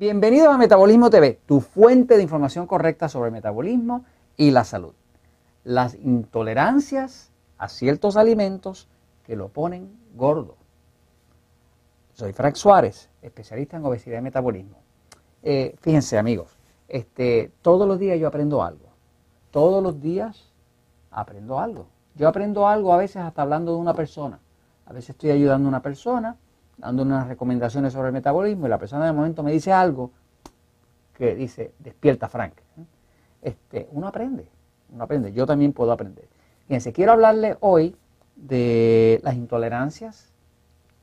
Bienvenidos a Metabolismo TV, tu fuente de información correcta sobre el metabolismo y la salud. Las intolerancias a ciertos alimentos que lo ponen gordo. Soy Frank Suárez, especialista en obesidad y metabolismo. Eh, fíjense amigos, este, todos los días yo aprendo algo. Todos los días aprendo algo. Yo aprendo algo a veces hasta hablando de una persona. A veces estoy ayudando a una persona dando unas recomendaciones sobre el metabolismo y la persona de momento me dice algo que dice, despierta Frank. Este, uno aprende, uno aprende, yo también puedo aprender. Fíjense, quiero hablarle hoy de las intolerancias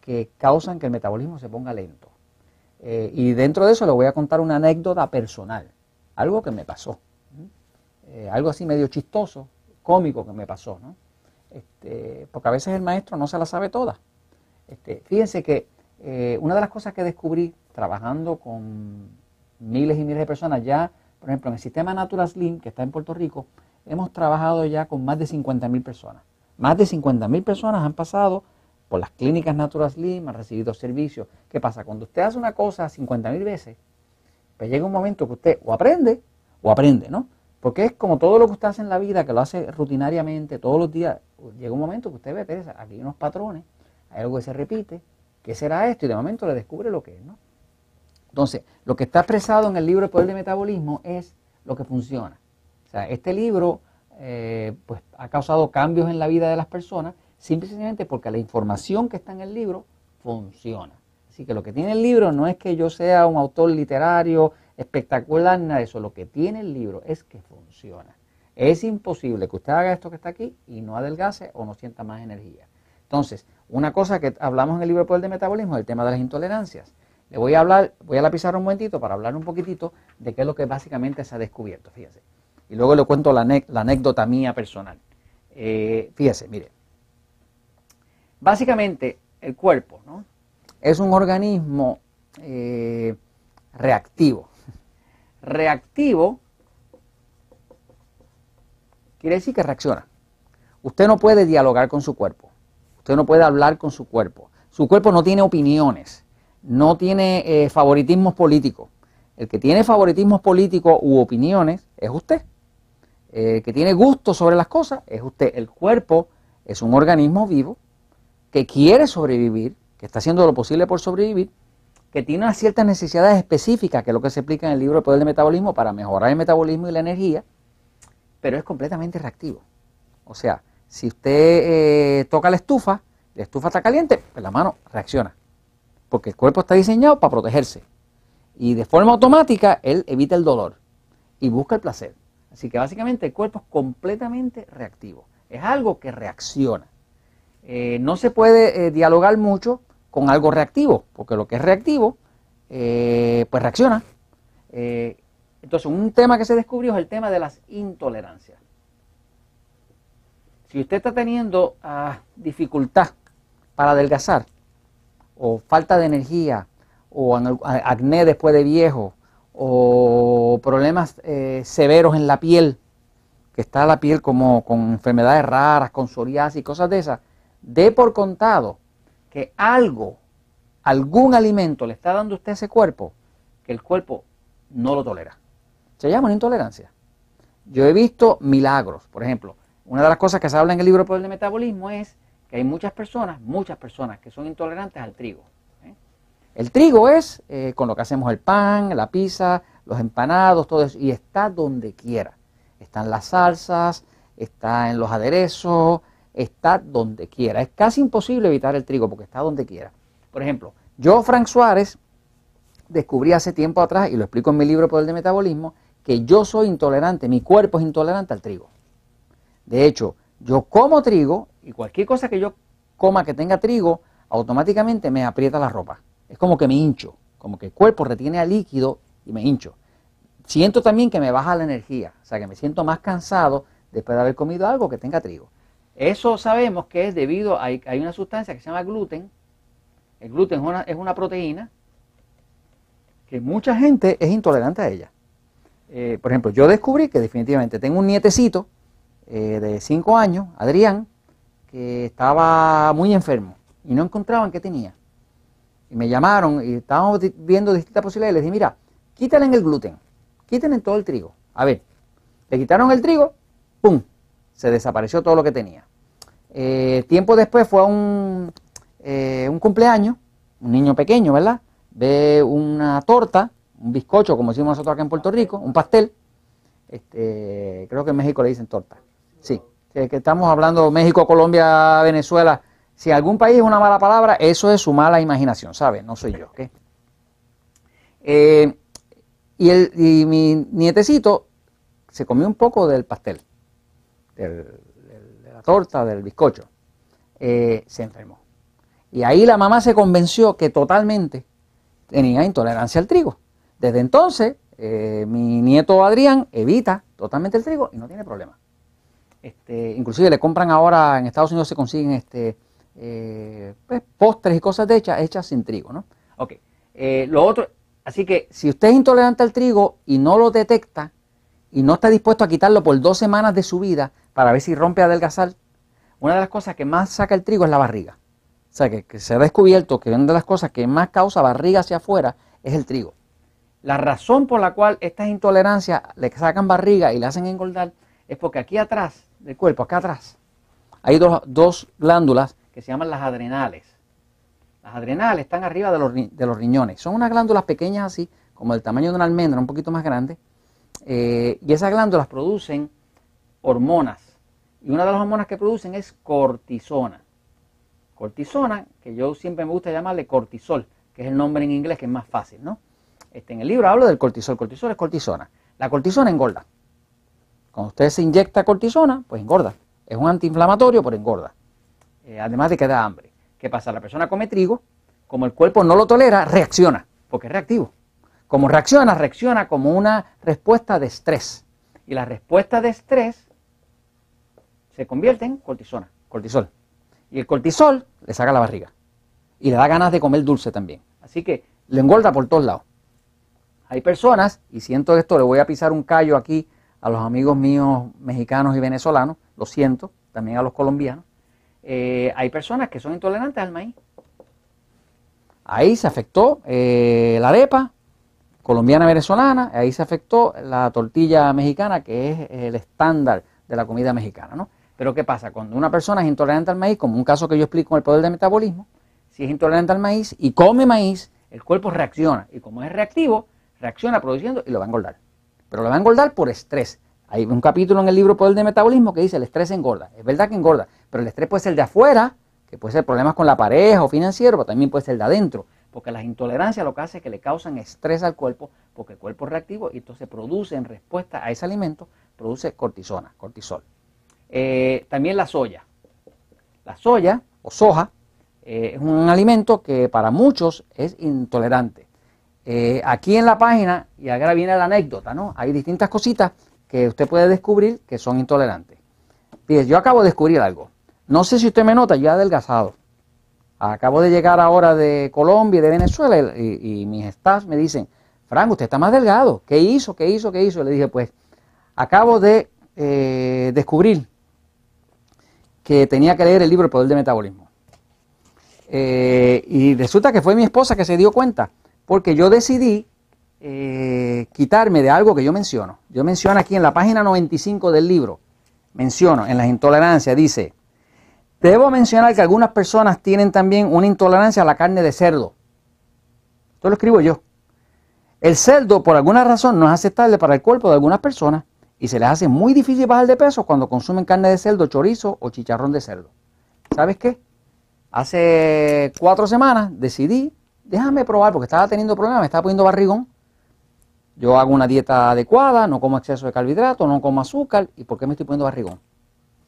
que causan que el metabolismo se ponga lento. Eh, y dentro de eso le voy a contar una anécdota personal, algo que me pasó, eh, algo así medio chistoso, cómico que me pasó, ¿no? Este, porque a veces el maestro no se la sabe toda. Este, fíjense que eh, una de las cosas que descubrí trabajando con miles y miles de personas ya, por ejemplo, en el sistema Natural Slim, que está en Puerto Rico, hemos trabajado ya con más de 50 mil personas. Más de 50 mil personas han pasado por las clínicas Natural Slim, han recibido servicios. ¿Qué pasa? Cuando usted hace una cosa 50 mil veces, pues llega un momento que usted o aprende o aprende, ¿no? Porque es como todo lo que usted hace en la vida, que lo hace rutinariamente, todos los días, llega un momento que usted ve, aquí hay unos patrones hay algo que se repite, ¿qué será esto? Y de momento le descubre lo que es, ¿no? Entonces, lo que está expresado en el libro El Poder del Metabolismo es lo que funciona. O sea, este libro eh, pues, ha causado cambios en la vida de las personas simplemente porque la información que está en el libro funciona. Así que lo que tiene el libro no es que yo sea un autor literario espectacular, nada de eso. Lo que tiene el libro es que funciona. Es imposible que usted haga esto que está aquí y no adelgace o no sienta más energía. Entonces, una cosa que hablamos en el libro de Poder de Metabolismo, el tema de las intolerancias. Le voy a hablar, voy a la un momentito para hablar un poquitito de qué es lo que básicamente se ha descubierto, fíjese. Y luego le cuento la, anécdota mía personal. Eh, fíjese, mire. Básicamente, el cuerpo ¿no? es un organismo eh, reactivo. Reactivo quiere decir que reacciona. Usted no puede dialogar con su cuerpo. Usted no puede hablar con su cuerpo. Su cuerpo no tiene opiniones, no tiene eh, favoritismos políticos. El que tiene favoritismos políticos u opiniones es usted. El que tiene gusto sobre las cosas es usted. El cuerpo es un organismo vivo que quiere sobrevivir, que está haciendo lo posible por sobrevivir, que tiene unas ciertas necesidades específicas, que es lo que se explica en el libro de Poder del Metabolismo, para mejorar el metabolismo y la energía, pero es completamente reactivo. O sea, si usted eh, toca la estufa, la estufa está caliente, pues la mano reacciona. Porque el cuerpo está diseñado para protegerse. Y de forma automática, él evita el dolor y busca el placer. Así que básicamente el cuerpo es completamente reactivo. Es algo que reacciona. Eh, no se puede eh, dialogar mucho con algo reactivo, porque lo que es reactivo, pues reacciona. entonces, un tema que se descubrió es el tema de las intolerancias. Si usted está teniendo ah, dificultad para adelgazar, o falta de energía, o acné después de viejo, o problemas eh, severos en la piel, que está la piel como con enfermedades raras, con psoriasis y cosas de esas, dé por contado que algo, algún alimento le está dando a usted ese cuerpo, que el cuerpo no lo tolera. Se llama una intolerancia. Yo he visto milagros, por ejemplo, una de las cosas que se habla en el libro Poder de Metabolismo es que hay muchas personas, muchas personas que son intolerantes al trigo. ¿eh? El trigo es eh, con lo que hacemos el pan, la pizza, los empanados, todo eso, y está donde quiera. Está en las salsas, está en los aderezos, está donde quiera. Es casi imposible evitar el trigo porque está donde quiera. Por ejemplo, yo, Frank Suárez, descubrí hace tiempo atrás, y lo explico en mi libro Poder de Metabolismo, que yo soy intolerante, mi cuerpo es intolerante al trigo. De hecho, yo como trigo y cualquier cosa que yo coma que tenga trigo, automáticamente me aprieta la ropa. Es como que me hincho, como que el cuerpo retiene al líquido y me hincho. Siento también que me baja la energía, o sea que me siento más cansado después de haber comido algo que tenga trigo. Eso sabemos que es debido a hay una sustancia que se llama gluten. El gluten es una, proteína que mucha gente es intolerante a ella. Eh, por ejemplo, yo descubrí que definitivamente tengo un nietecito eh, de 5 años, Adrián, que estaba muy enfermo y no encontraban qué tenía. Y me llamaron y estábamos viendo distintas posibilidades. Les dije, mira, quítale el gluten, quítenle todo el trigo. A ver, le quitaron el trigo, ¡pum! Se desapareció todo lo que tenía. Eh, tiempo después fue a un, eh, un cumpleaños, un niño pequeño, ¿verdad? Ve una torta, un bizcocho, como decimos nosotros acá en Puerto Rico, un pastel. Este, creo que en México le dicen torta. Sí, que, estamos hablando México, Colombia, Venezuela. Si algún país es una mala palabra, eso es su mala imaginación, ¿sabe? No soy yo, ¿ok? Eh, y, el, y mi nietecito se comió un poco del pastel, de la torta, del bizcocho. Eh, se enfermó. Y ahí la mamá se convenció que totalmente tenía intolerancia al trigo. Desde entonces, eh, mi nieto Adrián evita totalmente el trigo y no tiene problema. Este, inclusive le compran ahora, en Estados Unidos se consiguen este, eh, pues, postres y cosas hechas, hechas sin trigo. ¿no? Ok, lo otro, así que si usted es intolerante al trigo y no lo detecta y no está dispuesto a quitarlo por dos semanas de su vida para ver si rompe a adelgazar, una de las cosas que más saca el trigo es la barriga. O sea, que, se ha descubierto que una de las cosas que más causa barriga hacia afuera es el trigo. La razón por la cual estas intolerancias le sacan barriga y le hacen engordar es porque aquí atrás del cuerpo, acá atrás, hay dos, glándulas que se llaman las adrenales. Las adrenales están arriba de los, de los, riñones. Son unas glándulas pequeñas así, como el tamaño de una almendra, un poquito más grande. Eh, y esas glándulas producen hormonas y una de las hormonas que producen es cortisona. Cortisona, que yo siempre me gusta llamarle cortisol, que es el nombre en inglés que es más fácil, ¿no? Este, en el libro hablo del cortisol. Cortisol es cortisona. La cortisona engorda. Cuando usted se inyecta cortisona, pues engorda. Es un antiinflamatorio, pero engorda. Eh, además de que da hambre. ¿Qué pasa? La persona come trigo, como el cuerpo no lo tolera, reacciona, porque es reactivo. Como reacciona, reacciona como una respuesta de estrés. Y la respuesta de estrés se convierte en cortisona, cortisol. Y el cortisol le saca la barriga. Y le da ganas de comer dulce también. Así que le engorda por todos lados. Hay personas, y siento esto, le voy a pisar un callo aquí a los amigos míos mexicanos y venezolanos, lo siento, también a los colombianos. Eh, hay personas que son intolerantes al maíz. Ahí se afectó eh, la arepa colombiana venezolana, ahí se afectó la tortilla mexicana, que es el estándar de la comida mexicana, ¿no? Pero ¿qué pasa? Cuando una persona es intolerante al maíz, como un caso que yo explico en el poder del metabolismo, si es intolerante al maíz y come maíz, el cuerpo reacciona. Y como es reactivo, reacciona produciendo y lo va a engordar. Pero lo va a engordar por estrés. Hay un capítulo en el libro Poder del Metabolismo que dice el estrés engorda. Es verdad que engorda, pero el estrés puede ser de afuera, que puede ser problemas con la pareja o financiero, pero también puede ser de adentro. Porque las intolerancias lo que hace es que le causan estrés al cuerpo, porque el cuerpo es reactivo y entonces produce en respuesta a ese alimento, produce cortisona, cortisol. Eh, también la soya. La soya o soja eh, es un alimento que para muchos es intolerante. Eh, aquí en la página, y ahora viene la anécdota, ¿no? Hay distintas cositas que usted puede descubrir que son intolerantes. Fíjese, yo acabo de descubrir algo. No sé si usted me nota, yo he adelgazado. Acabo de llegar ahora de Colombia y de Venezuela y, mis staffs me dicen, Frank, usted está más delgado. ¿Qué hizo? ¿Qué hizo? ¿Qué hizo? le dije, pues, acabo de descubrir que tenía que leer el libro El Poder del Metabolismo. Eh, y resulta que fue mi esposa que se dio cuenta, porque yo decidí eh, quitarme de algo que yo menciono. Yo menciono aquí en la página 95 del libro, menciono en las intolerancias, dice, debo mencionar que algunas personas tienen también una intolerancia a la carne de cerdo. Esto lo escribo yo. El cerdo, por alguna razón, no es aceptable para el cuerpo de algunas personas y se les hace muy difícil bajar de peso cuando consumen carne de cerdo, chorizo o chicharrón de cerdo. ¿Sabes qué? Hace cuatro semanas decidí, déjame probar, porque estaba teniendo problemas, me estaba poniendo barrigón. Yo hago una dieta adecuada, no como exceso de carbohidratos, no como azúcar, ¿y por qué me estoy poniendo barrigón?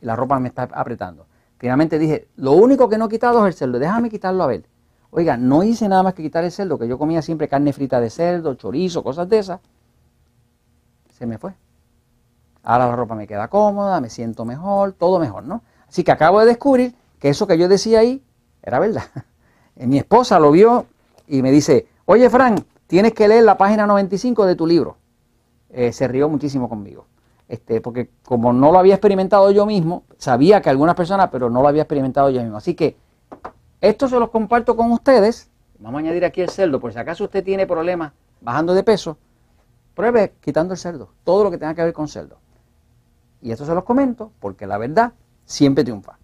Y la ropa me está apretando. Finalmente dije, lo único que no he quitado es el cerdo, déjame quitarlo a ver. Oiga, no hice nada más que quitar el cerdo, que yo comía siempre carne frita de cerdo, chorizo, cosas de esas. Se me fue. Ahora la ropa me queda cómoda, me siento mejor, todo mejor, ¿no? Así que acabo de descubrir que eso que yo decía ahí era verdad. Mi esposa lo vio y me dice, oye Frank, tienes que leer la página 95 de tu libro. Eh, se rió muchísimo conmigo. Este, porque como no lo había experimentado yo mismo, sabía que algunas personas, pero no lo había experimentado yo mismo. Así que esto se los comparto con ustedes. Vamos a añadir aquí el cerdo, por si acaso usted tiene problemas bajando de peso, Pruebe quitando el cerdo, todo lo que tenga que ver con cerdo. Y esto se los comento porque la verdad siempre triunfa.